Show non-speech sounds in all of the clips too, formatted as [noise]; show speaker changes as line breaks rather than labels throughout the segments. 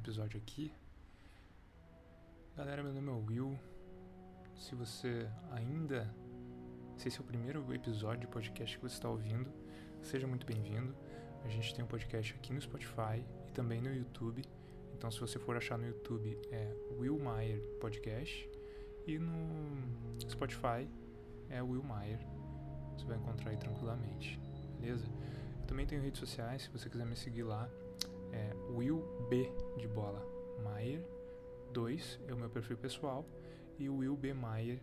episódio aqui. Galera, meu nome é Will. Se você ainda. Se esse é o primeiro episódio de podcast que você está ouvindo, seja muito bem-vindo. A gente tem um podcast aqui no Spotify e também no YouTube. Então, se você for achar no YouTube, é Will Meyer Podcast. E no Spotify é Will Meyer. Você vai encontrar aí tranquilamente, beleza? Eu também tenho redes sociais, se você quiser me seguir lá, é Will B de bola Maier 2 é o meu perfil pessoal e o Will B Maier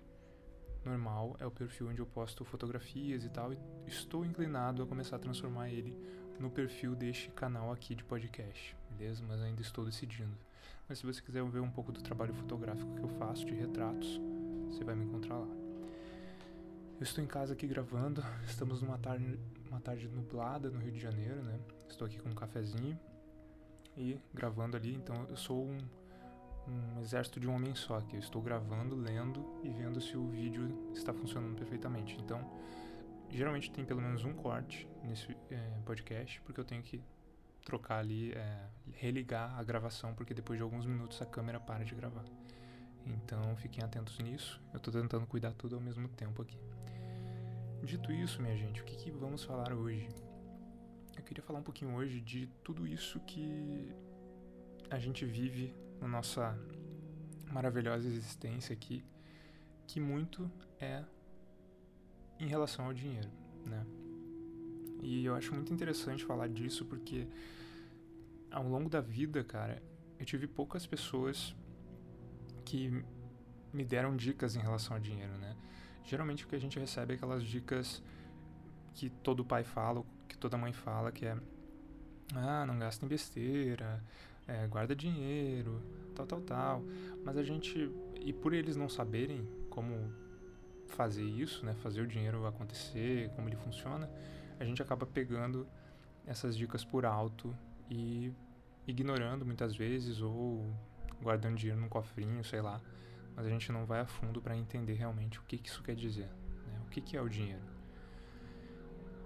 normal é o perfil onde eu posto fotografias e tal. E estou inclinado a começar a transformar ele no perfil deste canal aqui de podcast, beleza? Mas ainda estou decidindo. Mas se você quiser ver um pouco do trabalho fotográfico que eu faço de retratos, você vai me encontrar lá. Eu estou em casa aqui gravando. Estamos numa tarde, uma tarde nublada no Rio de Janeiro, né? Estou aqui com um cafezinho e gravando ali. Então eu sou um, um exército de um homem só, que eu estou gravando, lendo e vendo se o vídeo está funcionando perfeitamente. Então, geralmente tem pelo menos um corte nesse é, podcast, porque eu tenho que trocar ali, é, religar a gravação, porque depois de alguns minutos a câmera para de gravar. Então fiquem atentos nisso. Eu estou tentando cuidar tudo ao mesmo tempo aqui. Dito isso, minha gente, o que, que vamos falar hoje? Eu queria falar um pouquinho hoje de tudo isso que a gente vive na nossa maravilhosa existência aqui, que muito é em relação ao dinheiro, né? E eu acho muito interessante falar disso porque ao longo da vida, cara, eu tive poucas pessoas que me deram dicas em relação ao dinheiro, né? Geralmente o que a gente recebe é aquelas dicas que todo pai fala, que toda mãe fala, que é ah, não gasta em besteira, é, guarda dinheiro, tal, tal, tal. Mas a gente, e por eles não saberem como fazer isso, né, fazer o dinheiro acontecer, como ele funciona, a gente acaba pegando essas dicas por alto e ignorando muitas vezes ou guardando dinheiro num cofrinho, sei lá. Mas a gente não vai a fundo para entender realmente o que, que isso quer dizer, né? o que, que é o dinheiro.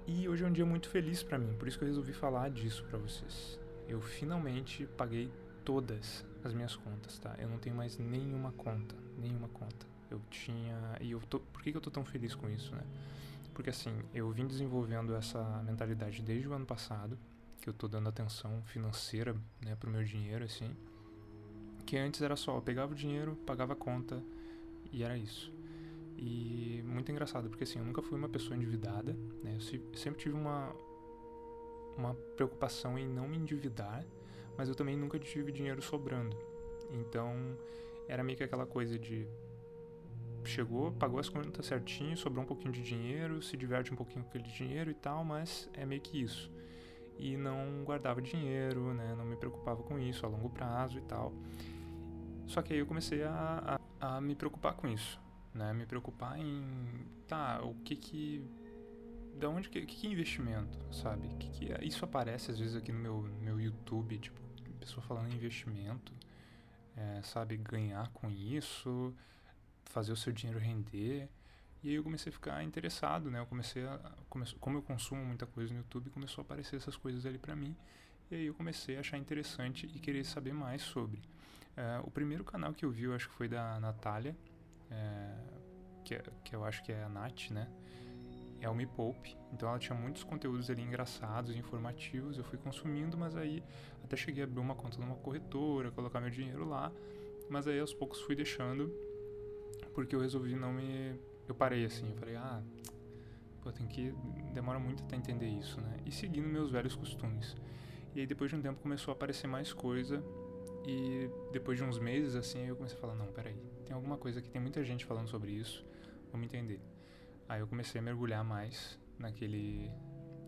E hoje é um dia muito feliz para mim, por isso que eu resolvi falar disso para vocês. Eu finalmente paguei todas as minhas contas, tá? Eu não tenho mais nenhuma conta, nenhuma conta. Eu tinha e eu tô, por que, que eu tô tão feliz com isso, né? Porque assim, eu vim desenvolvendo essa mentalidade desde o ano passado, que eu tô dando atenção financeira, né, pro meu dinheiro assim. Que antes era só, eu pegava o dinheiro, pagava a conta e era isso. E muito engraçado, porque assim, eu nunca fui uma pessoa endividada, né? Eu sempre tive uma, uma preocupação em não me endividar, mas eu também nunca tive dinheiro sobrando. Então, era meio que aquela coisa de chegou, pagou as contas certinho, sobrou um pouquinho de dinheiro, se diverte um pouquinho com aquele dinheiro e tal, mas é meio que isso. E não guardava dinheiro, né? Não me preocupava com isso a longo prazo e tal. Só que aí eu comecei a, a, a me preocupar com isso né? Me preocupar em, tá, o que que da onde que, que, é investimento, sabe? Que que é? Isso aparece às vezes aqui no meu meu YouTube, tipo, pessoa falando em investimento, é, sabe, ganhar com isso, fazer o seu dinheiro render. E aí eu comecei a ficar interessado, né? Eu comecei a comece, como eu consumo muita coisa no YouTube, começou a aparecer essas coisas ali para mim. E aí eu comecei a achar interessante e querer saber mais sobre. É, o primeiro canal que eu vi, eu acho que foi da Natália, é, que, que eu acho que é a Nath, né? É o Me Poupe. Então ela tinha muitos conteúdos ali engraçados, informativos. Eu fui consumindo, mas aí até cheguei a abrir uma conta numa corretora, colocar meu dinheiro lá. Mas aí aos poucos fui deixando, porque eu resolvi não me. Eu parei assim, eu falei, ah, pô, tem que. Demora muito até entender isso, né? E seguindo meus velhos costumes. E aí depois de um tempo começou a aparecer mais coisa e depois de uns meses assim, eu comecei a falar: não, peraí, tem alguma coisa aqui, tem muita gente falando sobre isso, vamos entender. Aí eu comecei a mergulhar mais naquele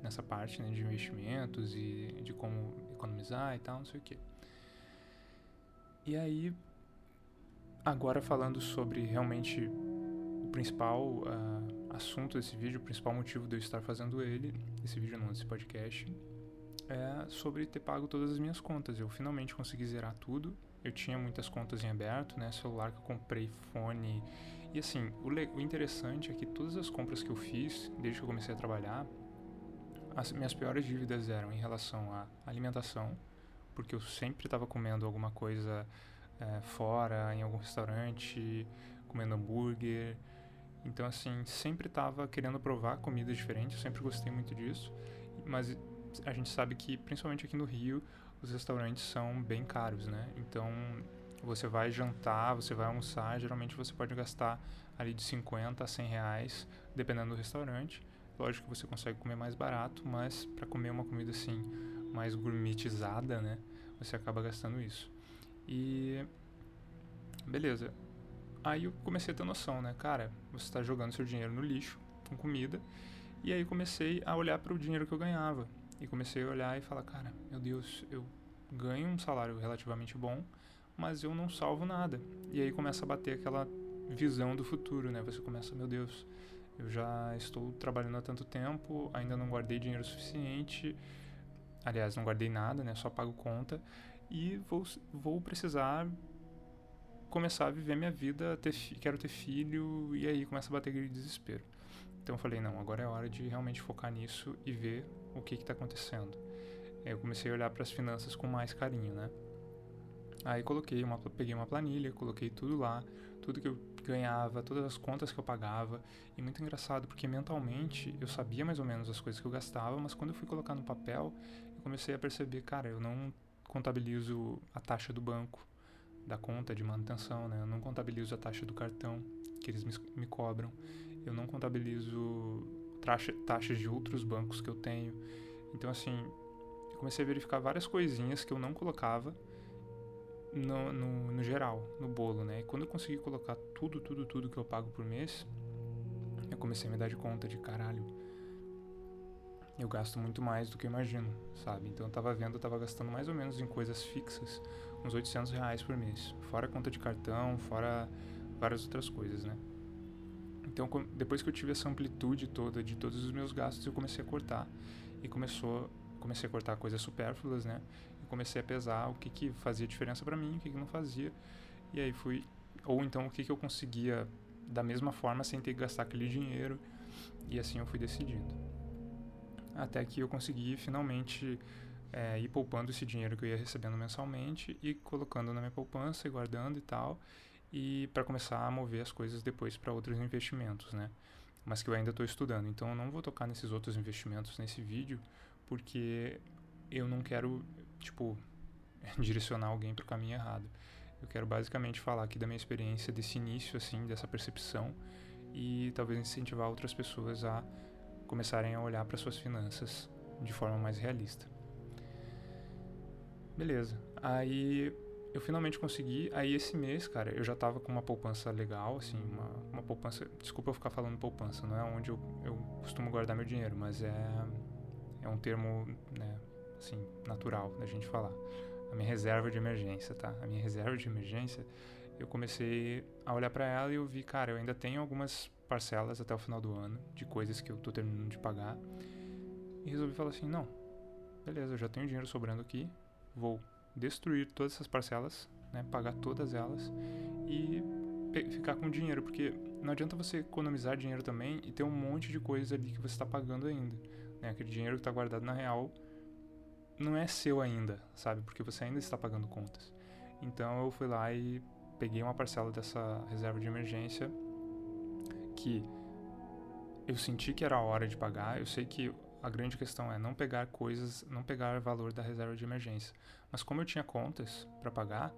nessa parte né, de investimentos e de como economizar e tal, não sei o que. E aí, agora falando sobre realmente o principal uh, assunto desse vídeo, o principal motivo de eu estar fazendo ele, esse vídeo não, esse podcast, é sobre ter pago todas as minhas contas. Eu finalmente consegui zerar tudo. Eu tinha muitas contas em aberto, né? Celular que eu comprei, fone. E assim, o, o interessante é que todas as compras que eu fiz, desde que eu comecei a trabalhar, as minhas piores dívidas eram em relação à alimentação, porque eu sempre estava comendo alguma coisa é, fora, em algum restaurante, comendo hambúrguer. Então, assim, sempre estava querendo provar comidas diferentes, eu sempre gostei muito disso. Mas a gente sabe que, principalmente aqui no Rio, os restaurantes são bem caros, né? Então, você vai jantar, você vai almoçar, geralmente você pode gastar ali de 50 a 100 reais, dependendo do restaurante. Lógico que você consegue comer mais barato, mas para comer uma comida assim mais gourmetizada, né, você acaba gastando isso. E beleza. Aí eu comecei a ter noção, né, cara, você está jogando seu dinheiro no lixo com comida. E aí comecei a olhar para o dinheiro que eu ganhava e comecei a olhar e falar, cara, meu Deus, eu ganho um salário relativamente bom, mas eu não salvo nada. E aí começa a bater aquela visão do futuro, né? Você começa, meu Deus, eu já estou trabalhando há tanto tempo, ainda não guardei dinheiro suficiente. Aliás, não guardei nada, né? Só pago conta. E vou, vou precisar começar a viver minha vida, ter, quero ter filho, e aí começa a bater aquele desespero. Então eu falei, não, agora é hora de realmente focar nisso e ver o que está acontecendo. Eu comecei a olhar para as finanças com mais carinho, né? Aí coloquei uma, peguei uma planilha, coloquei tudo lá, tudo que eu ganhava, todas as contas que eu pagava. E muito engraçado, porque mentalmente eu sabia mais ou menos as coisas que eu gastava, mas quando eu fui colocar no papel, eu comecei a perceber, cara, eu não contabilizo a taxa do banco, da conta de manutenção, né? Eu não contabilizo a taxa do cartão que eles me, me cobram. Eu não contabilizo taxa, taxas de outros bancos que eu tenho. Então, assim, eu comecei a verificar várias coisinhas que eu não colocava no, no, no, geral, no bolo, né? E quando eu consegui colocar tudo, tudo, tudo que eu pago por mês, eu comecei a me dar de conta de caralho. Eu gasto muito mais do que eu imagino, sabe? Então eu tava vendo, eu tava gastando mais ou menos em coisas fixas, uns 800 reais por mês. Fora conta de cartão, fora várias outras coisas, né? Então depois que eu tive essa amplitude toda de todos os meus gastos, eu comecei a cortar. E começou, comecei a cortar coisas supérfluas, né? comecei a pesar o que, que fazia diferença para mim, o que, que não fazia. E aí fui. Ou então o que, que eu conseguia da mesma forma sem ter que gastar aquele dinheiro. E assim eu fui decidindo. Até que eu consegui finalmente é, ir poupando esse dinheiro que eu ia recebendo mensalmente e colocando na minha poupança e guardando e tal. E para começar a mover as coisas depois para outros investimentos, né? Mas que eu ainda estou estudando. Então eu não vou tocar nesses outros investimentos nesse vídeo, porque eu não quero tipo, [laughs] direcionar alguém para o caminho errado. Eu quero basicamente falar aqui da minha experiência desse início, assim, dessa percepção e talvez incentivar outras pessoas a começarem a olhar para suas finanças de forma mais realista. Beleza. Aí eu finalmente consegui. Aí esse mês, cara, eu já tava com uma poupança legal, assim, uma, uma poupança. Desculpa eu ficar falando poupança, não é onde eu, eu costumo guardar meu dinheiro, mas é, é um termo, né, assim, natural da gente falar. A minha reserva de emergência, tá? A minha reserva de emergência, eu comecei a olhar para ela e eu vi, cara, eu ainda tenho algumas parcelas até o final do ano de coisas que eu tô terminando de pagar. E resolvi falar assim, não, beleza, eu já tenho dinheiro sobrando aqui, vou destruir todas essas parcelas, né, pagar todas elas e ficar com dinheiro, porque não adianta você economizar dinheiro também e ter um monte de coisas ali que você está pagando ainda. Né? Aquele dinheiro que está guardado na real não é seu ainda, sabe? Porque você ainda está pagando contas. Então eu fui lá e peguei uma parcela dessa reserva de emergência que eu senti que era a hora de pagar. Eu sei que a grande questão é não pegar coisas, não pegar valor da reserva de emergência. Mas como eu tinha contas para pagar,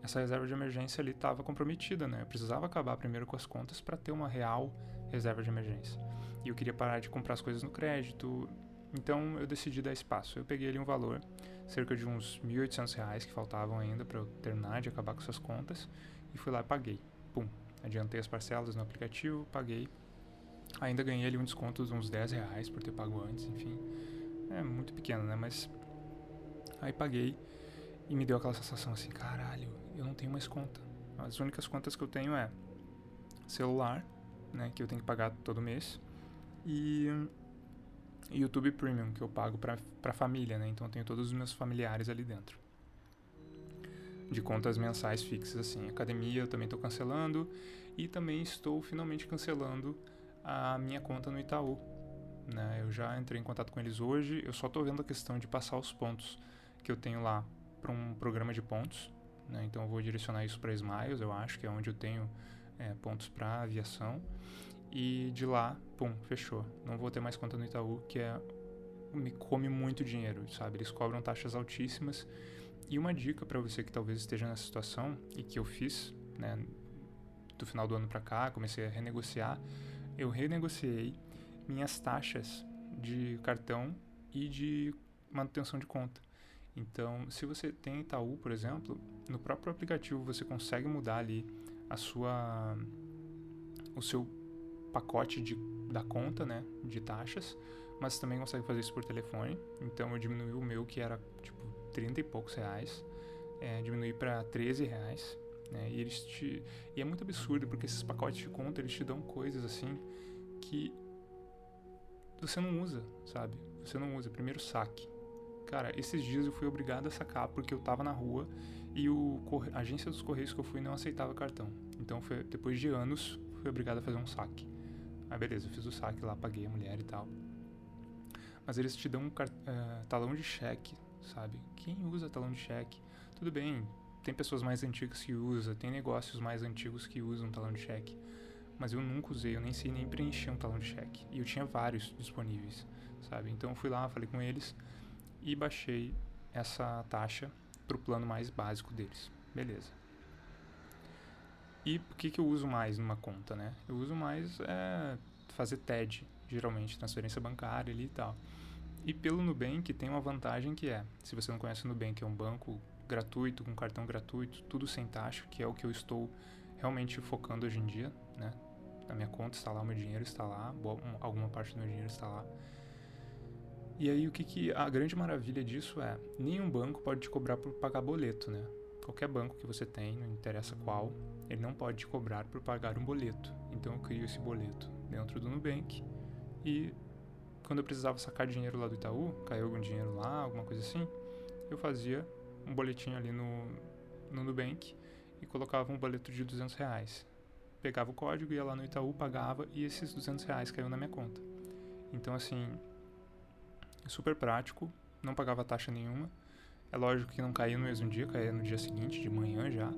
essa reserva de emergência ali estava comprometida, né? Eu precisava acabar primeiro com as contas para ter uma real reserva de emergência. E eu queria parar de comprar as coisas no crédito, então eu decidi dar espaço. Eu peguei ali um valor, cerca de uns R$ 1.800 que faltavam ainda para eu terminar de acabar com essas contas, e fui lá e paguei. Pum, adiantei as parcelas no aplicativo, paguei. Ainda ganhei ali um desconto de uns 10 reais por ter pago antes, enfim. É muito pequeno, né? Mas aí paguei e me deu aquela sensação assim, caralho, eu não tenho mais conta. As únicas contas que eu tenho é celular, né, que eu tenho que pagar todo mês, e YouTube Premium, que eu pago para a família, né? Então eu tenho todos os meus familiares ali dentro. De contas mensais fixas, assim. Academia eu também estou cancelando. E também estou finalmente cancelando a minha conta no Itaú. Né? Eu já entrei em contato com eles hoje. Eu só estou vendo a questão de passar os pontos que eu tenho lá para um programa de pontos, né? então eu vou direcionar isso para Smiles, eu acho que é onde eu tenho é, pontos para aviação. E de lá, pum, fechou. Não vou ter mais conta no Itaú, que é me come muito dinheiro, sabe? Eles cobram taxas altíssimas. E uma dica para você que talvez esteja nessa situação e que eu fiz, né, do final do ano para cá, comecei a renegociar, eu renegociei minhas taxas de cartão e de manutenção de conta. Então, se você tem Itaú, por exemplo, no próprio aplicativo você consegue mudar ali a sua o seu pacote de, da conta, né, de taxas, mas também consegue fazer isso por telefone. Então eu diminui o meu que era tipo 30 e poucos reais, é, diminui para 13 reais. Né, e eles te e é muito absurdo porque esses pacotes de conta eles te dão coisas assim que você não usa, sabe? Você não usa. Primeiro saque. Cara, esses dias eu fui obrigado a sacar porque eu tava na rua e o a agência dos correios que eu fui não aceitava cartão. Então foi depois de anos fui obrigado a fazer um saque. Aí beleza, eu fiz o saque lá, paguei a mulher e tal. Mas eles te dão um uh, talão de cheque, sabe? Quem usa talão de cheque? Tudo bem, tem pessoas mais antigas que usam, tem negócios mais antigos que usam talão de cheque mas eu nunca usei, eu nem sei nem preencher um talão de cheque. E eu tinha vários disponíveis, sabe? Então eu fui lá, falei com eles e baixei essa taxa para o plano mais básico deles. Beleza. E o que, que eu uso mais numa conta, né? Eu uso mais é, fazer TED, geralmente, transferência bancária ali e tal. E pelo Nubank tem uma vantagem que é, se você não conhece o Nubank, é um banco gratuito, com cartão gratuito, tudo sem taxa, que é o que eu estou realmente focando hoje em dia, né? A minha conta está lá, o meu dinheiro está lá, alguma parte do meu dinheiro está lá. E aí o que, que a grande maravilha disso é, nenhum banco pode te cobrar por pagar boleto, né? Qualquer banco que você tem, não interessa qual, ele não pode te cobrar por pagar um boleto. Então eu crio esse boleto dentro do Nubank e quando eu precisava sacar dinheiro lá do Itaú, caiu algum dinheiro lá, alguma coisa assim, eu fazia um boletinho ali no, no Nubank e colocava um boleto de 200 reais. Pegava o código, ia lá no Itaú, pagava e esses 200 reais caiu na minha conta. Então, assim, super prático, não pagava taxa nenhuma. É lógico que não caía no mesmo dia, caía no dia seguinte, de manhã já,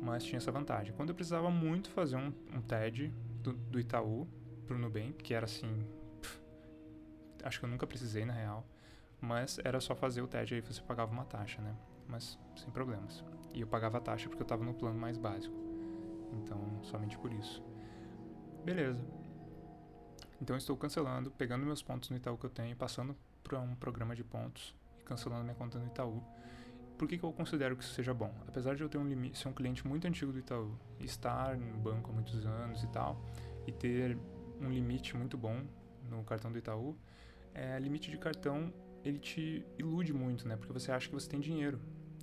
mas tinha essa vantagem. Quando eu precisava muito fazer um, um TED do, do Itaú pro Nubank, que era assim, pff, acho que eu nunca precisei na real, mas era só fazer o TED aí você pagava uma taxa, né? Mas sem problemas. E eu pagava a taxa porque eu estava no plano mais básico. Então, somente por isso. Beleza. Então, estou cancelando, pegando meus pontos no Itaú que eu tenho, passando para um programa de pontos e cancelando minha conta no Itaú. Por que, que eu considero que isso seja bom? Apesar de eu ter um limite, ser um cliente muito antigo do Itaú, estar no banco há muitos anos e tal, e ter um limite muito bom no cartão do Itaú, é, limite de cartão ele te ilude muito, né? Porque você acha que você tem dinheiro,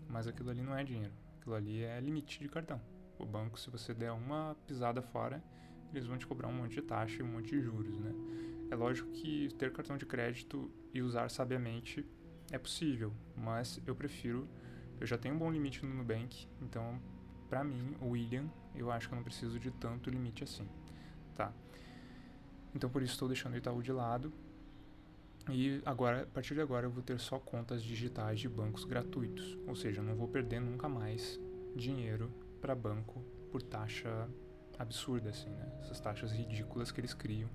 mas aquilo ali não é dinheiro. Aquilo ali é limite de cartão. O banco, se você der uma pisada fora, eles vão te cobrar um monte de taxa e um monte de juros, né? É lógico que ter cartão de crédito e usar sabiamente é possível, mas eu prefiro. Eu já tenho um bom limite no Nubank, então, para mim, o William, eu acho que eu não preciso de tanto limite assim, tá? Então, por isso, estou deixando o Itaú de lado. E agora, a partir de agora, eu vou ter só contas digitais de bancos gratuitos, ou seja, eu não vou perder nunca mais dinheiro para banco por taxa absurda, assim, né? Essas taxas ridículas que eles criam.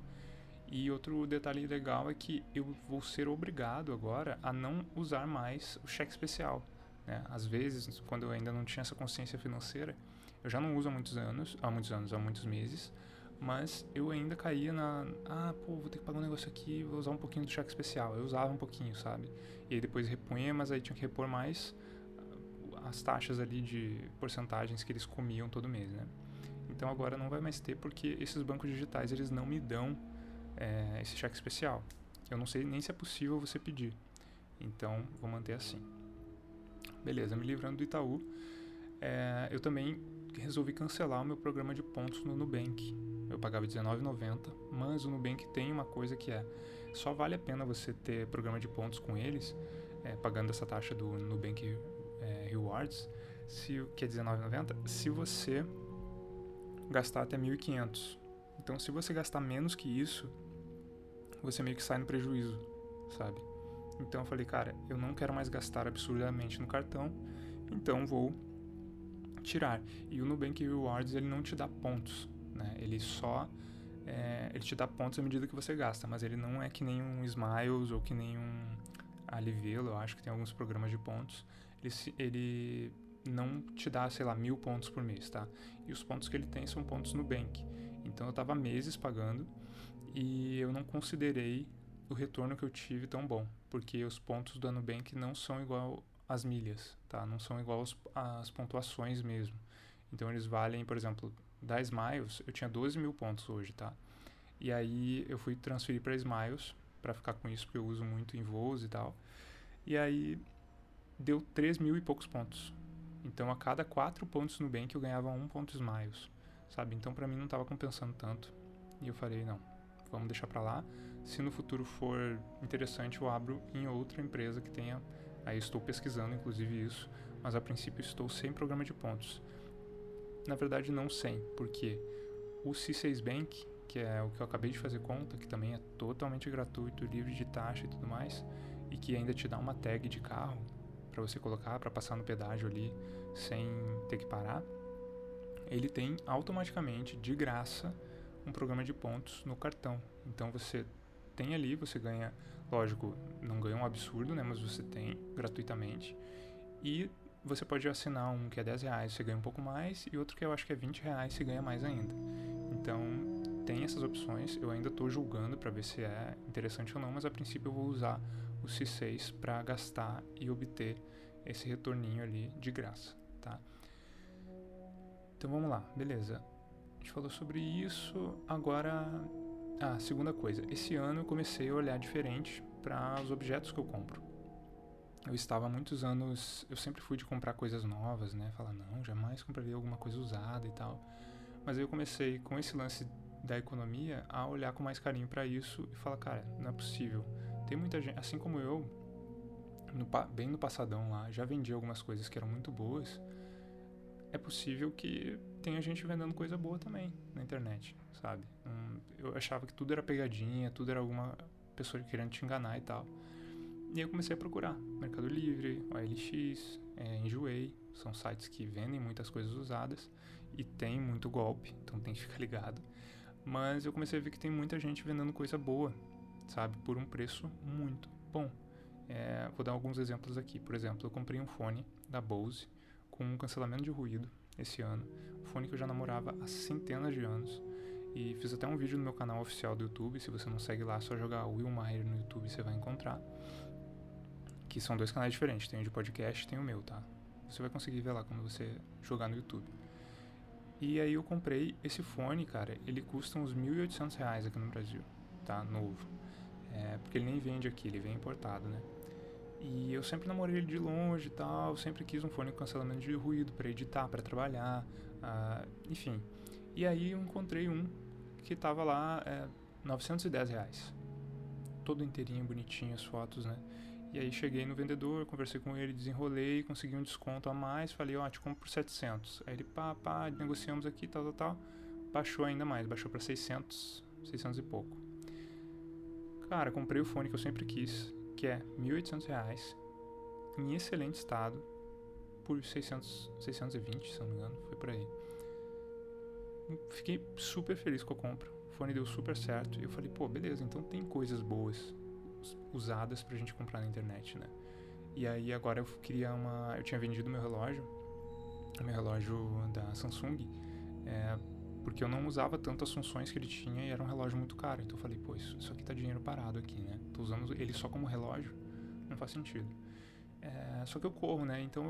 E outro detalhe legal é que eu vou ser obrigado agora a não usar mais o cheque especial. Né? Às vezes, quando eu ainda não tinha essa consciência financeira, eu já não uso há muitos anos, há muitos anos, há muitos meses, mas eu ainda caía na, ah, pô, vou ter que pagar um negócio aqui, vou usar um pouquinho do cheque especial. Eu usava um pouquinho, sabe? E aí depois repunha, mas aí tinha que repor mais as taxas ali de porcentagens que eles comiam todo mês, né? Então agora não vai mais ter porque esses bancos digitais eles não me dão é, esse cheque especial. Eu não sei nem se é possível você pedir. Então vou manter assim. Beleza, me livrando do Itaú. É, eu também resolvi cancelar o meu programa de pontos no Nubank. Eu pagava R$19,90, mas o Nubank tem uma coisa que é só vale a pena você ter programa de pontos com eles, é, pagando essa taxa do Nubank é, Rewards, se, que é R$19,90, se você gastar até 1.500. Então, se você gastar menos que isso, você meio que sai no prejuízo, sabe? Então eu falei, cara, eu não quero mais gastar absurdamente no cartão, então vou tirar. E o Nubank Rewards ele não te dá pontos, né? Ele só é, ele te dá pontos à medida que você gasta, mas ele não é que nem um Smiles ou que nem um Alivelo, eu acho que tem alguns programas de pontos. Ele, ele não te dá, sei lá, mil pontos por mês, tá? E os pontos que ele tem são pontos Nubank. Então eu tava meses pagando e eu não considerei o retorno que eu tive tão bom, porque os pontos do Nubank não são igual às milhas, tá? Não são igual às pontuações mesmo. Então eles valem, por exemplo, da Smiles, eu tinha 12 mil pontos hoje, tá? E aí eu fui transferir para Smiles para ficar com isso, porque eu uso muito em voos e tal. E aí deu 3 mil e poucos pontos. Então a cada 4 pontos no Bank eu ganhava um ponto Smiles, sabe? Então para mim não estava compensando tanto. E eu falei, não, vamos deixar para lá. Se no futuro for interessante, eu abro em outra empresa que tenha. Aí estou pesquisando, inclusive, isso. Mas a princípio estou sem programa de pontos. Na verdade, não sem, porque o C6 Bank, que é o que eu acabei de fazer conta, que também é totalmente gratuito, livre de taxa e tudo mais, e que ainda te dá uma tag de carro para você colocar para passar no pedágio ali sem ter que parar, ele tem automaticamente de graça um programa de pontos no cartão. Então você tem ali, você ganha, lógico, não ganha um absurdo, né, mas você tem gratuitamente. E você pode assinar um que é 10 reais, você ganha um pouco mais, e outro que eu acho que é 20 reais, você ganha mais ainda. Então, tem essas opções, eu ainda estou julgando para ver se é interessante ou não, mas a princípio eu vou usar o C6 para gastar e obter esse retorninho ali de graça, tá? Então vamos lá, beleza. A gente falou sobre isso, agora... Ah, segunda coisa, esse ano eu comecei a olhar diferente para os objetos que eu compro eu estava há muitos anos, eu sempre fui de comprar coisas novas, né? Falar, não, jamais compraria alguma coisa usada e tal. Mas aí eu comecei com esse lance da economia a olhar com mais carinho para isso e falar, cara, não é possível. Tem muita gente, assim como eu, no, bem no passadão lá, já vendi algumas coisas que eram muito boas. É possível que tenha gente vendendo coisa boa também na internet, sabe? Um, eu achava que tudo era pegadinha, tudo era alguma pessoa querendo te enganar e tal. E aí eu comecei a procurar Mercado Livre, OLX, é, Enjoei, são sites que vendem muitas coisas usadas e tem muito golpe, então tem que ficar [laughs] ligado. Mas eu comecei a ver que tem muita gente vendendo coisa boa, sabe, por um preço muito bom. É, vou dar alguns exemplos aqui. Por exemplo, eu comprei um fone da Bose com um cancelamento de ruído esse ano, um fone que eu já namorava há centenas de anos. E fiz até um vídeo no meu canal oficial do YouTube. Se você não segue lá, é só jogar Will Maher no YouTube você vai encontrar que são dois canais diferentes, tem o de podcast e tem o meu, tá? Você vai conseguir ver lá quando você jogar no YouTube. E aí eu comprei esse fone, cara, ele custa uns 1.800 reais aqui no Brasil, tá? Novo. É, porque ele nem vende aqui, ele vem importado, né? E eu sempre namorei ele de longe e tal, sempre quis um fone com cancelamento de ruído para editar, para trabalhar, uh, enfim. E aí eu encontrei um que tava lá, é, 910 reais. Todo inteirinho, bonitinho, as fotos, né? E aí cheguei no vendedor, conversei com ele, desenrolei, consegui um desconto a mais, falei, ó, oh, te compro por 700. Aí ele, pá, pá, negociamos aqui, tal, tal, tal. Baixou ainda mais, baixou para 600, 600 e pouco. Cara, comprei o fone que eu sempre quis, que é 1.800 reais, em excelente estado, por 600, 620, se não me engano, foi por aí. Fiquei super feliz com a compra. O fone deu super certo. E eu falei, pô, beleza, então tem coisas boas usadas pra gente comprar na internet, né? E aí agora eu queria uma. Eu tinha vendido meu relógio, meu relógio da Samsung, é, porque eu não usava tanto as funções que ele tinha e era um relógio muito caro. Então eu falei, pô, isso, isso aqui tá dinheiro parado aqui, né? Tô usando ele só como relógio, não faz sentido. É, só que eu corro, né? Então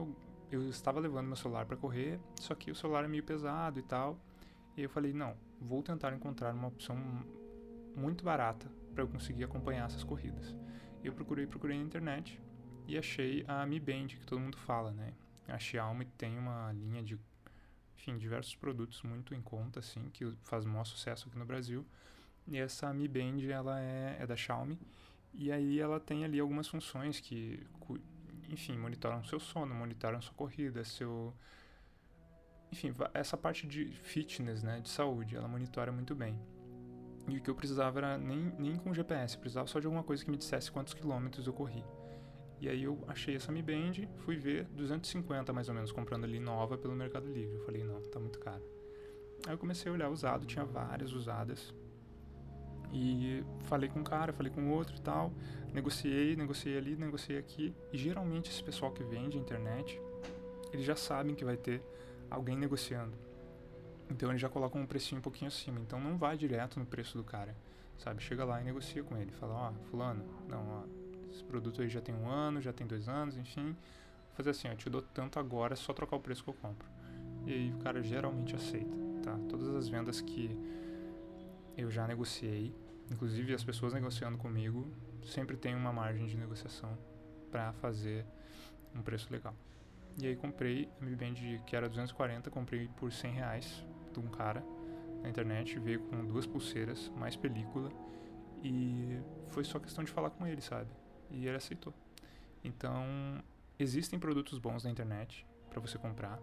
eu, eu estava levando meu celular para correr, só que o celular é meio pesado e tal. E eu falei, não, vou tentar encontrar uma opção muito barata para eu conseguir acompanhar essas corridas. Eu procurei, procurei na internet e achei a Mi Band, que todo mundo fala, né? A Xiaomi tem uma linha de, enfim, diversos produtos muito em conta, assim, que faz maior sucesso aqui no Brasil. E essa Mi Band, ela é, é da Xiaomi. E aí ela tem ali algumas funções que, enfim, monitoram seu sono, monitoram sua corrida, seu... Enfim, essa parte de fitness, né, de saúde, ela monitora muito bem. E o que eu precisava era nem, nem com GPS, eu precisava só de alguma coisa que me dissesse quantos quilômetros eu corri. E aí eu achei essa Mi Band, fui ver 250 mais ou menos, comprando ali nova pelo Mercado Livre. Eu falei, não, tá muito caro. Aí eu comecei a olhar usado, tinha várias usadas. E falei com um cara, falei com outro e tal. Negociei, negociei ali, negociei aqui. E geralmente esse pessoal que vende internet, eles já sabem que vai ter alguém negociando. Então eles já colocam um precinho um pouquinho acima. Então não vai direto no preço do cara, sabe? Chega lá e negocia com ele. Fala, ó, oh, fulano, não, ó, esse produto aí já tem um ano, já tem dois anos, enfim. Vou fazer assim, eu te dou tanto agora, é só trocar o preço que eu compro. E aí o cara geralmente aceita, tá? Todas as vendas que eu já negociei, inclusive as pessoas negociando comigo, sempre tem uma margem de negociação para fazer um preço legal. E aí comprei a Mi Band que era 240, comprei por 100 reais de um cara na internet, veio com duas pulseiras, mais película e foi só questão de falar com ele, sabe? E ele aceitou. Então, existem produtos bons na internet para você comprar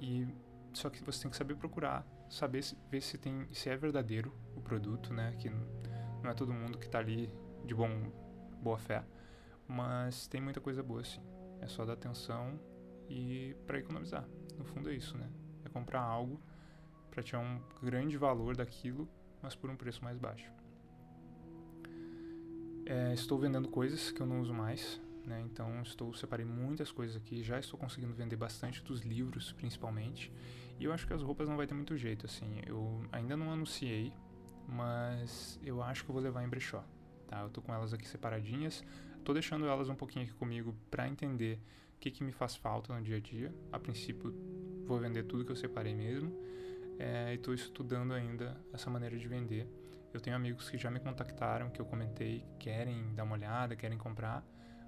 e só que você tem que saber procurar, saber se, ver se tem se é verdadeiro o produto, né? Que não é todo mundo que está ali de bom boa fé, mas tem muita coisa boa sim. É só dar atenção e para economizar. No fundo é isso, né? É comprar algo para tirar um grande valor daquilo, mas por um preço mais baixo. É, estou vendendo coisas que eu não uso mais, né? Então estou separei muitas coisas aqui, já estou conseguindo vender bastante dos livros, principalmente. E eu acho que as roupas não vai ter muito jeito, assim. Eu ainda não anunciei, mas eu acho que eu vou levar em brechó, tá? Eu tô com elas aqui separadinhas, tô deixando elas um pouquinho aqui comigo para entender o que, que me faz falta no dia a dia. A princípio, vou vender tudo que eu separei mesmo. É, e estou estudando ainda essa maneira de vender. Eu tenho amigos que já me contactaram, que eu comentei, querem dar uma olhada, querem comprar,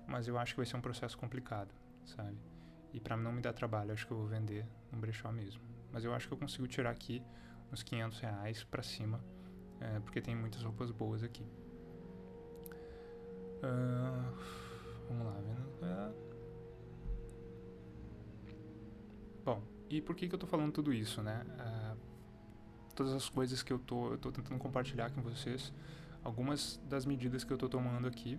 mas eu acho que vai ser um processo complicado, sabe? E para não me dar trabalho, acho que eu vou vender no brechó mesmo. Mas eu acho que eu consigo tirar aqui uns 500 reais para cima, é, porque tem muitas roupas boas aqui. Uh, vamos lá, vendo? É. Bom, e por que, que eu tô falando tudo isso, né? Uh, todas as coisas que eu tô, eu tô tentando compartilhar com vocês, algumas das medidas que eu tô tomando aqui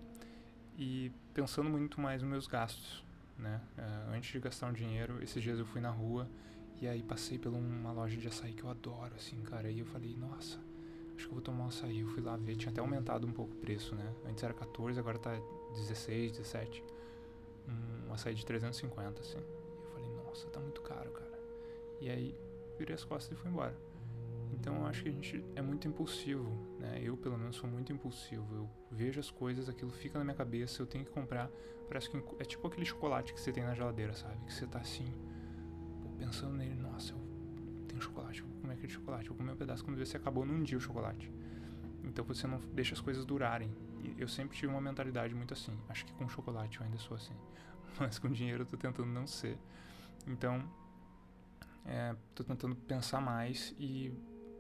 e pensando muito mais nos meus gastos, né? Uh, antes de gastar um dinheiro, esses dias eu fui na rua e aí passei por uma loja de açaí que eu adoro, assim, cara, e eu falei, nossa, acho que eu vou tomar um açaí. Eu fui lá ver, tinha até aumentado um pouco o preço, né? Antes era 14, agora tá 16, 17. Um açaí de 350, assim. E eu falei, nossa, tá muito caro, cara. E aí, virei as costas e fui embora. Então eu acho que a gente é muito impulsivo, né? Eu pelo menos sou muito impulsivo. Eu vejo as coisas, aquilo fica na minha cabeça, eu tenho que comprar. Parece que é tipo aquele chocolate que você tem na geladeira, sabe? Que você tá assim, pensando nele, nossa, eu tenho chocolate, vou comer aquele chocolate, vou comer um pedaço quando vê se acabou num dia o chocolate. Então você não deixa as coisas durarem. E eu sempre tive uma mentalidade muito assim. Acho que com chocolate eu ainda sou assim. [laughs] Mas com dinheiro eu tô tentando não ser. Então, é, tô tentando pensar mais e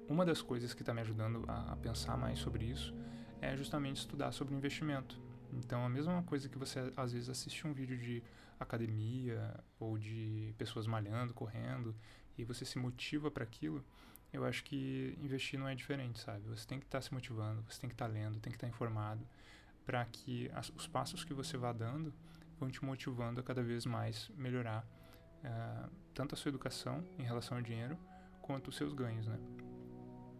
uma das coisas que está me ajudando a, pensar mais sobre isso é justamente estudar sobre investimento. Então, a mesma coisa que você às vezes assiste um vídeo de academia ou de pessoas malhando, correndo, e você se motiva para aquilo, eu acho que investir não é diferente, sabe? Você tem que estar tá se motivando, você tem que estar tá lendo, tem que estar tá informado, para que as, os passos que você vá dando vão te motivando a cada vez mais melhorar uh, tanto a sua educação em relação ao dinheiro, quanto os seus ganhos, né?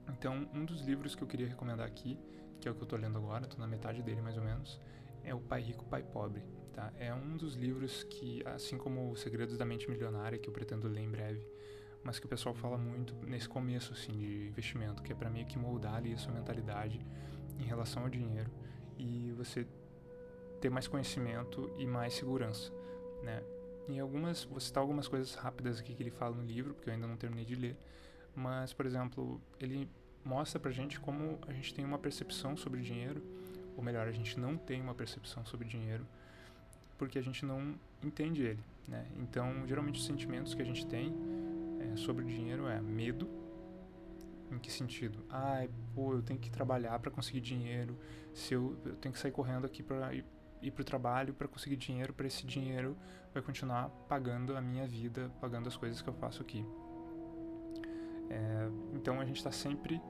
Então, um dos livros que eu queria recomendar aqui, que é o que eu estou lendo agora, estou na metade dele mais ou menos, é o Pai Rico, Pai Pobre. Tá? É um dos livros que, assim como Os Segredos da Mente Milionária, que eu pretendo ler em breve, mas que o pessoal fala muito nesse começo assim de investimento, que é para mim que moldar ali a sua mentalidade em relação ao dinheiro e você ter mais conhecimento e mais segurança, né? Em algumas, vou citar algumas coisas rápidas aqui que ele fala no livro, porque eu ainda não terminei de ler, mas, por exemplo, ele mostra pra gente como a gente tem uma percepção sobre dinheiro, ou melhor, a gente não tem uma percepção sobre dinheiro, porque a gente não entende ele, né? Então, geralmente os sentimentos que a gente tem é, sobre dinheiro é medo, em que sentido? Ai, pô, eu tenho que trabalhar para conseguir dinheiro, se eu, eu tenho que sair correndo aqui para ir, ir para o trabalho para conseguir dinheiro, para esse dinheiro vai continuar pagando a minha vida, pagando as coisas que eu faço aqui. É, então a gente está sempre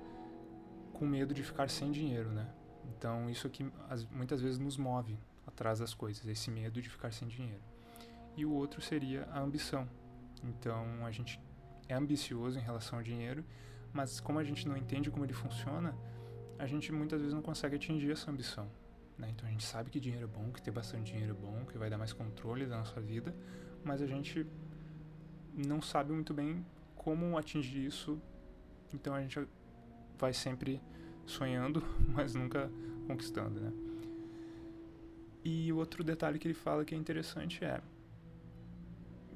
com medo de ficar sem dinheiro, né? Então isso aqui muitas vezes nos move, atrás das coisas, esse medo de ficar sem dinheiro. E o outro seria a ambição. Então a gente é ambicioso em relação ao dinheiro, mas como a gente não entende como ele funciona, a gente muitas vezes não consegue atingir essa ambição. Né? Então a gente sabe que dinheiro é bom, que ter bastante dinheiro é bom, que vai dar mais controle da nossa vida, mas a gente não sabe muito bem como atingir isso, então a gente vai sempre sonhando, [laughs] mas nunca conquistando, né? E outro detalhe que ele fala que é interessante é,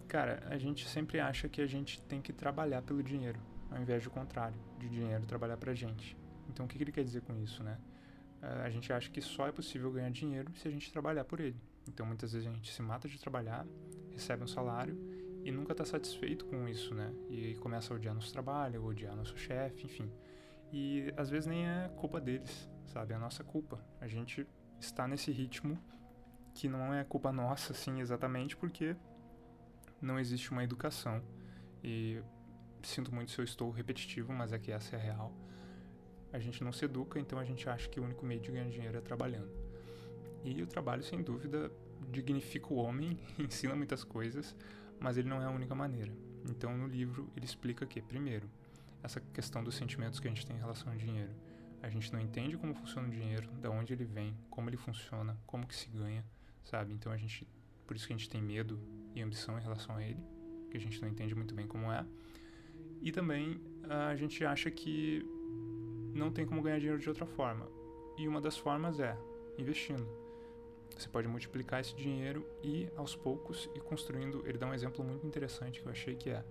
cara, a gente sempre acha que a gente tem que trabalhar pelo dinheiro, ao invés do contrário, de dinheiro trabalhar pra gente. Então o que, ele quer dizer com isso, né? a gente acha que só é possível ganhar dinheiro se a gente trabalhar por ele. Então muitas vezes a gente se mata de trabalhar, recebe um salário e nunca está satisfeito com isso, né? E começa a odiar nosso trabalho, odiar nosso chefe, enfim. E às vezes nem é culpa deles, sabe? É a nossa culpa. A gente está nesse ritmo que não é culpa nossa, assim, exatamente porque não existe uma educação. E sinto muito se eu estou repetitivo, mas é que essa é a real a gente não se educa, então a gente acha que o único meio de ganhar dinheiro é trabalhando. E o trabalho, sem dúvida, dignifica o homem, [laughs] ensina muitas coisas, mas ele não é a única maneira. Então, no livro, ele explica que, primeiro, essa questão dos sentimentos que a gente tem em relação ao dinheiro. A gente não entende como funciona o dinheiro, de onde ele vem, como ele funciona, como que se ganha, sabe? Então a gente, por isso que a gente tem medo e ambição em relação a ele, que a gente não entende muito bem como é. E também a gente acha que não tem como ganhar dinheiro de outra forma. E uma das formas é investindo. Você pode multiplicar esse dinheiro e aos poucos e construindo. Ele dá um exemplo muito interessante que eu achei que é,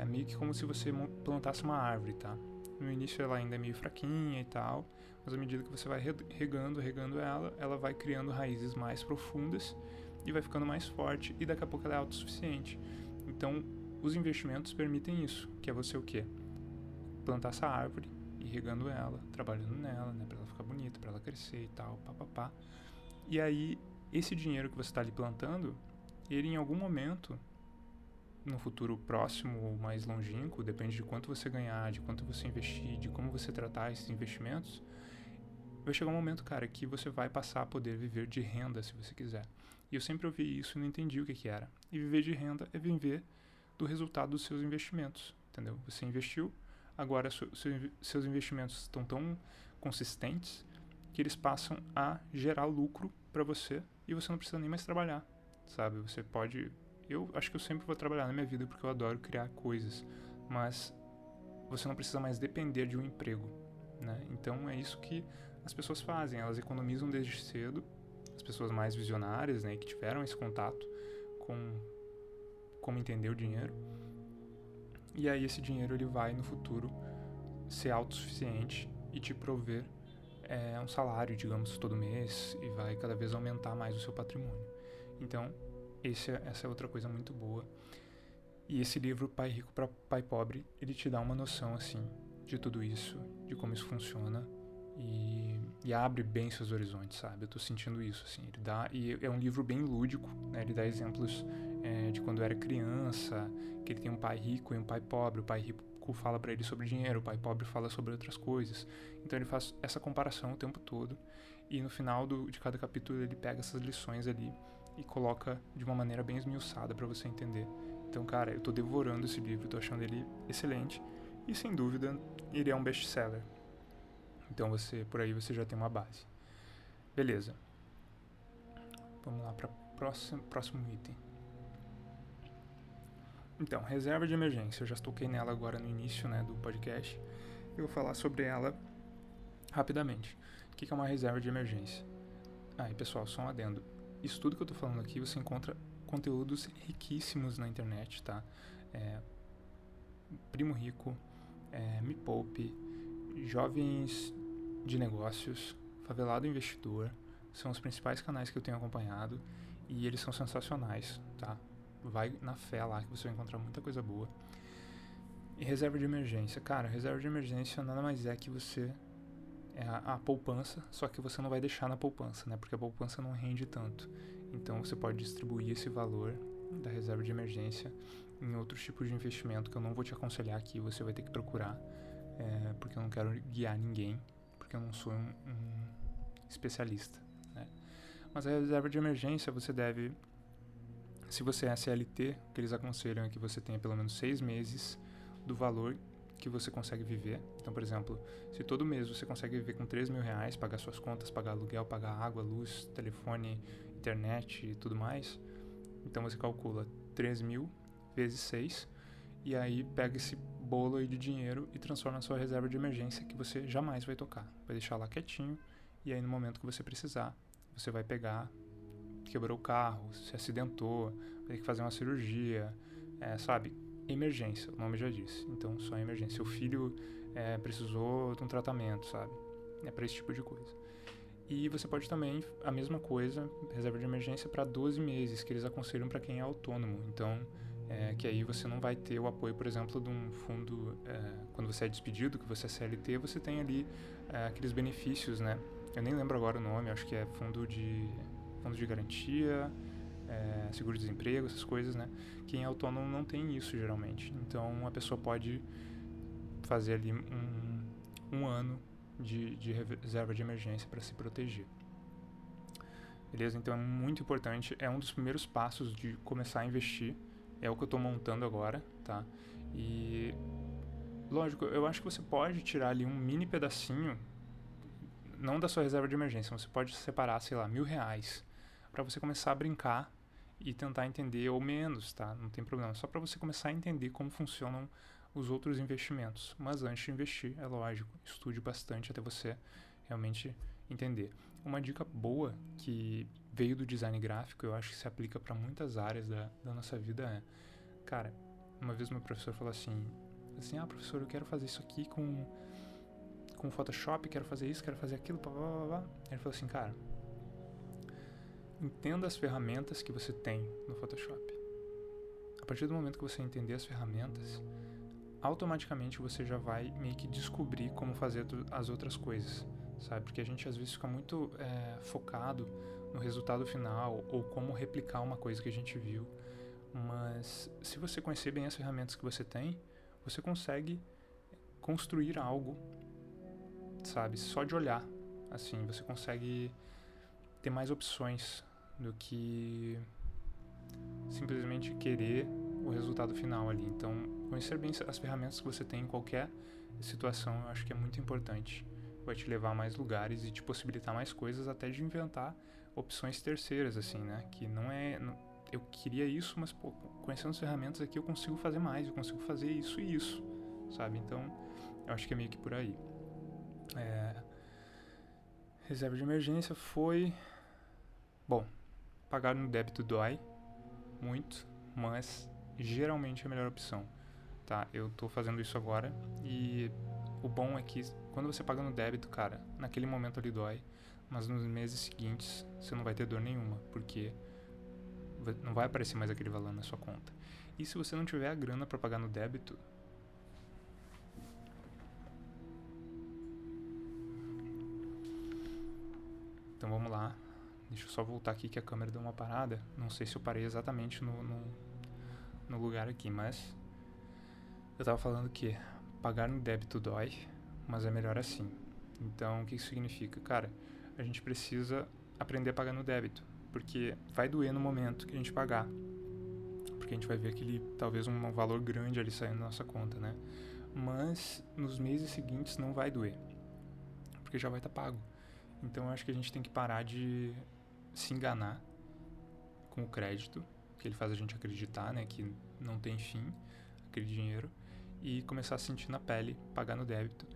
é meio que como se você plantasse uma árvore, tá? No início ela ainda é meio fraquinha e tal, mas à medida que você vai regando, regando ela, ela vai criando raízes mais profundas e vai ficando mais forte e daqui a pouco ela é autossuficiente. Então, os investimentos permitem isso, que é você o quê? Plantar essa árvore irrigando ela, trabalhando nela, né, para ela ficar bonita, para ela crescer e tal, papapá. E aí, esse dinheiro que você está ali plantando, ele em algum momento, no futuro próximo ou mais longínquo, depende de quanto você ganhar, de quanto você investir, de como você tratar esses investimentos, vai chegar um momento, cara, que você vai passar a poder viver de renda, se você quiser. E eu sempre ouvi isso e não entendi o que, que era. E viver de renda é viver do resultado dos seus investimentos, entendeu? Você investiu, Agora, seus investimentos estão tão consistentes que eles passam a gerar lucro para você e você não precisa nem mais trabalhar, sabe? Você pode. Eu acho que eu sempre vou trabalhar na minha vida porque eu adoro criar coisas, mas você não precisa mais depender de um emprego, né? Então é isso que as pessoas fazem, elas economizam desde cedo, as pessoas mais visionárias, né, que tiveram esse contato com como entender o dinheiro e aí esse dinheiro ele vai no futuro ser autossuficiente e te prover é, um salário, digamos, todo mês e vai cada vez aumentar mais o seu patrimônio. Então, esse, é, essa é outra coisa muito boa. E esse livro Pai Rico para Pai Pobre, ele te dá uma noção assim de tudo isso, de como isso funciona e, e abre bem seus horizontes, sabe? Eu tô sentindo isso assim. Ele dá e é um livro bem lúdico, né? Ele dá exemplos é, de quando eu era criança, que ele tem um pai rico e um pai pobre. O pai rico fala para ele sobre dinheiro, o pai pobre fala sobre outras coisas. Então ele faz essa comparação o tempo todo e no final do, de cada capítulo ele pega essas lições ali e coloca de uma maneira bem esmiuçada para você entender. Então, cara, eu tô devorando esse livro, tô achando ele excelente e sem dúvida ele é um best-seller. Então você por aí você já tem uma base. Beleza. Vamos lá para próximo próximo item. Então, reserva de emergência, eu já toquei nela agora no início né, do podcast. Eu vou falar sobre ela rapidamente. O que é uma reserva de emergência? Ah, e pessoal, só um adendo. Isso tudo que eu estou falando aqui você encontra conteúdos riquíssimos na internet, tá? É, Primo Rico, é, Me Poupe, Jovens de Negócios, Favelado Investidor, são os principais canais que eu tenho acompanhado e eles são sensacionais, tá? Vai na fé lá que você vai encontrar muita coisa boa. E reserva de emergência. Cara, reserva de emergência nada mais é que você. É a, a, poupança, só que você não vai deixar na poupança, né? Porque a poupança não rende tanto. Então você pode distribuir esse valor da reserva de emergência em outros tipos de investimento que eu não vou te aconselhar aqui, você vai ter que procurar, é, porque eu não quero guiar ninguém, porque eu não sou um, um especialista. Né? Mas a reserva de emergência você deve, se você é CLT, o que eles aconselham é que você tenha pelo menos seis meses do valor que você consegue viver. Então, por exemplo, se todo mês você consegue viver com 3 mil reais, pagar suas contas, pagar aluguel, pagar água, luz, telefone, internet e tudo mais, então você calcula 3 mil vezes 6 e aí pega esse bolo aí de dinheiro e transforma na sua reserva de emergência que você jamais vai tocar. Vai deixar lá quietinho e aí no momento que você precisar, você vai pegar, quebrou o carro, se acidentou, vai ter que fazer uma cirurgia, é, sabe? emergência, o nome já disse. Então, só emergência. Seu filho é, precisou de um tratamento, sabe? É para esse tipo de coisa. E você pode também, a mesma coisa, reserva de emergência para 12 meses, que eles aconselham para quem é autônomo. Então, é, que aí você não vai ter o apoio, por exemplo, de um fundo, é, quando você é despedido, que você é CLT, você tem ali é, aqueles benefícios, né? Eu nem lembro agora o nome, acho que é fundo de, fundo de garantia, é, seguro-desemprego, essas coisas, né? Quem é autônomo não tem isso geralmente. Então a pessoa pode fazer ali um, um ano de, de reserva de emergência para se proteger. Beleza? Então é muito importante, é um dos primeiros passos de começar a investir. É o que eu estou montando agora, tá? E lógico, eu acho que você pode tirar ali um mini pedacinho, não da sua reserva de emergência, você pode separar, sei lá, mil reais para você começar a brincar e tentar entender, ou menos, tá? Não tem problema. Só para você começar a entender como funcionam os outros investimentos. Mas antes de investir, é lógico, estude bastante até você realmente entender. Uma dica boa que veio do design gráfico, eu acho que se aplica para muitas áreas da, da nossa vida é, cara, uma vez meu professor falou assim, assim, ah, professor, eu quero fazer isso aqui com com Photoshop, quero fazer isso, quero fazer aquilo, blá, blá, blá. Ele falou assim, cara, entenda as ferramentas que você tem no Photoshop. A partir do momento que você entender as ferramentas, automaticamente você já vai meio que descobrir como fazer as outras coisas, sabe? Porque a gente às vezes fica muito é, focado no resultado final ou como replicar uma coisa que a gente viu. Mas se você conhecer bem as ferramentas que você tem, você consegue construir algo, sabe? Só de olhar. Assim, você consegue ter mais opções do que simplesmente querer o resultado final ali. Então, conhecer bem as ferramentas que você tem em qualquer situação, eu acho que é muito importante. Vai te levar a mais lugares e te possibilitar mais coisas, até de inventar opções terceiras, assim, né? Que não é. Não, eu queria isso, mas, pô, conhecendo as ferramentas aqui eu consigo fazer mais, eu consigo fazer isso e isso, sabe? Então, eu acho que é meio que por aí. É, reserva de emergência foi. Bom, Pagar no débito dói muito, mas geralmente é a melhor opção. Tá? Eu estou fazendo isso agora e o bom é que quando você paga no débito, cara, naquele momento ali dói, mas nos meses seguintes você não vai ter dor nenhuma, porque não vai aparecer mais aquele valor na sua conta. E se você não tiver a grana para pagar no débito, então vamos lá, Deixa eu só voltar aqui que a câmera deu uma parada. Não sei se eu parei exatamente no, no, no lugar aqui, mas eu tava falando que pagar no débito dói, mas é melhor assim. Então, o que isso significa? Cara, a gente precisa aprender a pagar no débito, porque vai doer no momento que a gente pagar. Porque a gente vai ver aquele, talvez um valor grande ali saindo da nossa conta, né? Mas nos meses seguintes não vai doer, porque já vai estar tá pago. Então, eu acho que a gente tem que parar de se enganar com o crédito, que ele faz a gente acreditar, né, que não tem fim aquele dinheiro e começar a sentir na pele, pagar no débito.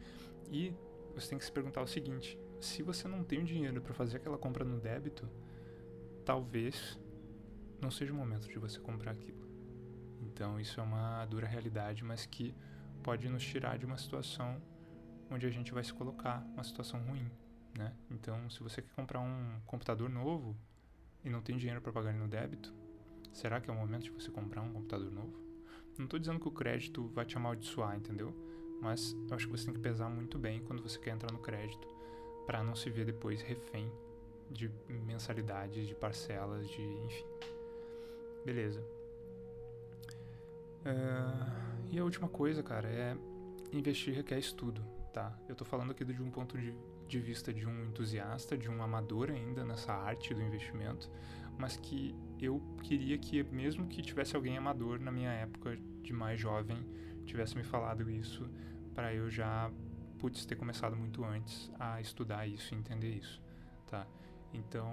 E você tem que se perguntar o seguinte: se você não tem o dinheiro para fazer aquela compra no débito, talvez não seja o momento de você comprar aquilo. Então isso é uma dura realidade, mas que pode nos tirar de uma situação onde a gente vai se colocar, uma situação ruim né? Então, se você quer comprar um computador novo e não tem dinheiro para pagar no débito, será que é o momento de você comprar um computador novo? Não estou dizendo que o crédito vai te amaldiçoar, entendeu? Mas eu acho que você tem que pesar muito bem quando você quer entrar no crédito para não se ver depois refém de mensalidades, de parcelas, de enfim. Beleza. Uh, e a última coisa, cara, é investir requer estudo. tá? Eu tô falando aqui de um ponto de, de vista de um entusiasta, de um amador ainda nessa arte do investimento, mas que eu queria que, mesmo que tivesse alguém amador na minha época de mais jovem, tivesse me falado isso, para eu já, putz, ter começado muito antes a estudar isso e entender isso, tá? Então,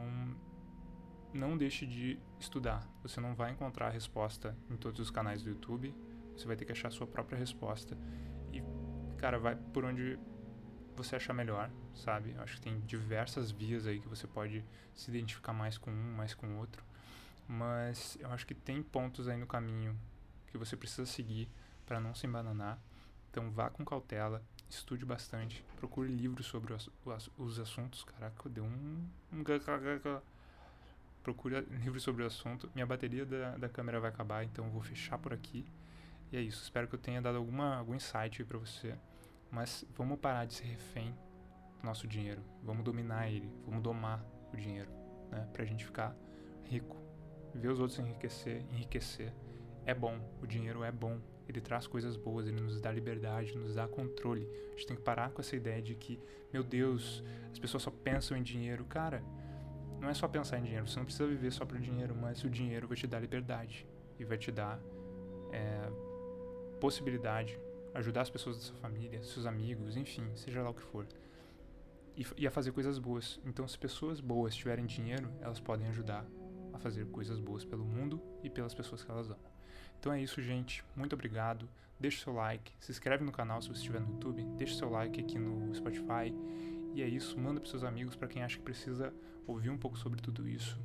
não deixe de estudar. Você não vai encontrar a resposta em todos os canais do YouTube. Você vai ter que achar a sua própria resposta. E, cara, vai por onde você achar melhor, sabe? Acho que tem diversas vias aí que você pode se identificar mais com um, mais com outro. Mas eu acho que tem pontos aí no caminho que você precisa seguir para não se embananar. Então vá com cautela, estude bastante, procure livros sobre os, os assuntos. Caraca, deu um, procura livros sobre o assunto. Minha bateria da, da câmera vai acabar, então eu vou fechar por aqui. E é isso. Espero que eu tenha dado alguma, algum insight para você. Mas vamos parar de ser refém do nosso dinheiro. Vamos dominar ele. Vamos domar o dinheiro, né? Pra gente ficar rico. Ver os outros enriquecer, enriquecer. É bom. O dinheiro é bom. Ele traz coisas boas, ele nos dá liberdade, nos dá controle. A gente tem que parar com essa ideia de que, meu Deus, as pessoas só pensam em dinheiro. Cara, não é só pensar em dinheiro, você não precisa viver só para dinheiro, mas o dinheiro vai te dar liberdade e vai te dar é, possibilidade, ajudar as pessoas da sua família, seus amigos, enfim, seja lá o que for. E, e a fazer coisas boas. Então, se pessoas boas tiverem dinheiro, elas podem ajudar a fazer coisas boas pelo mundo e pelas pessoas que elas amam. Então é isso, gente. Muito obrigado. Deixe seu like, se inscreve no canal se você estiver no YouTube, deixe seu like aqui no Spotify e é isso, manda para seus amigos, para quem acha que precisa ouvir um pouco sobre tudo isso.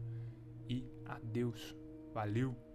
E adeus. Valeu!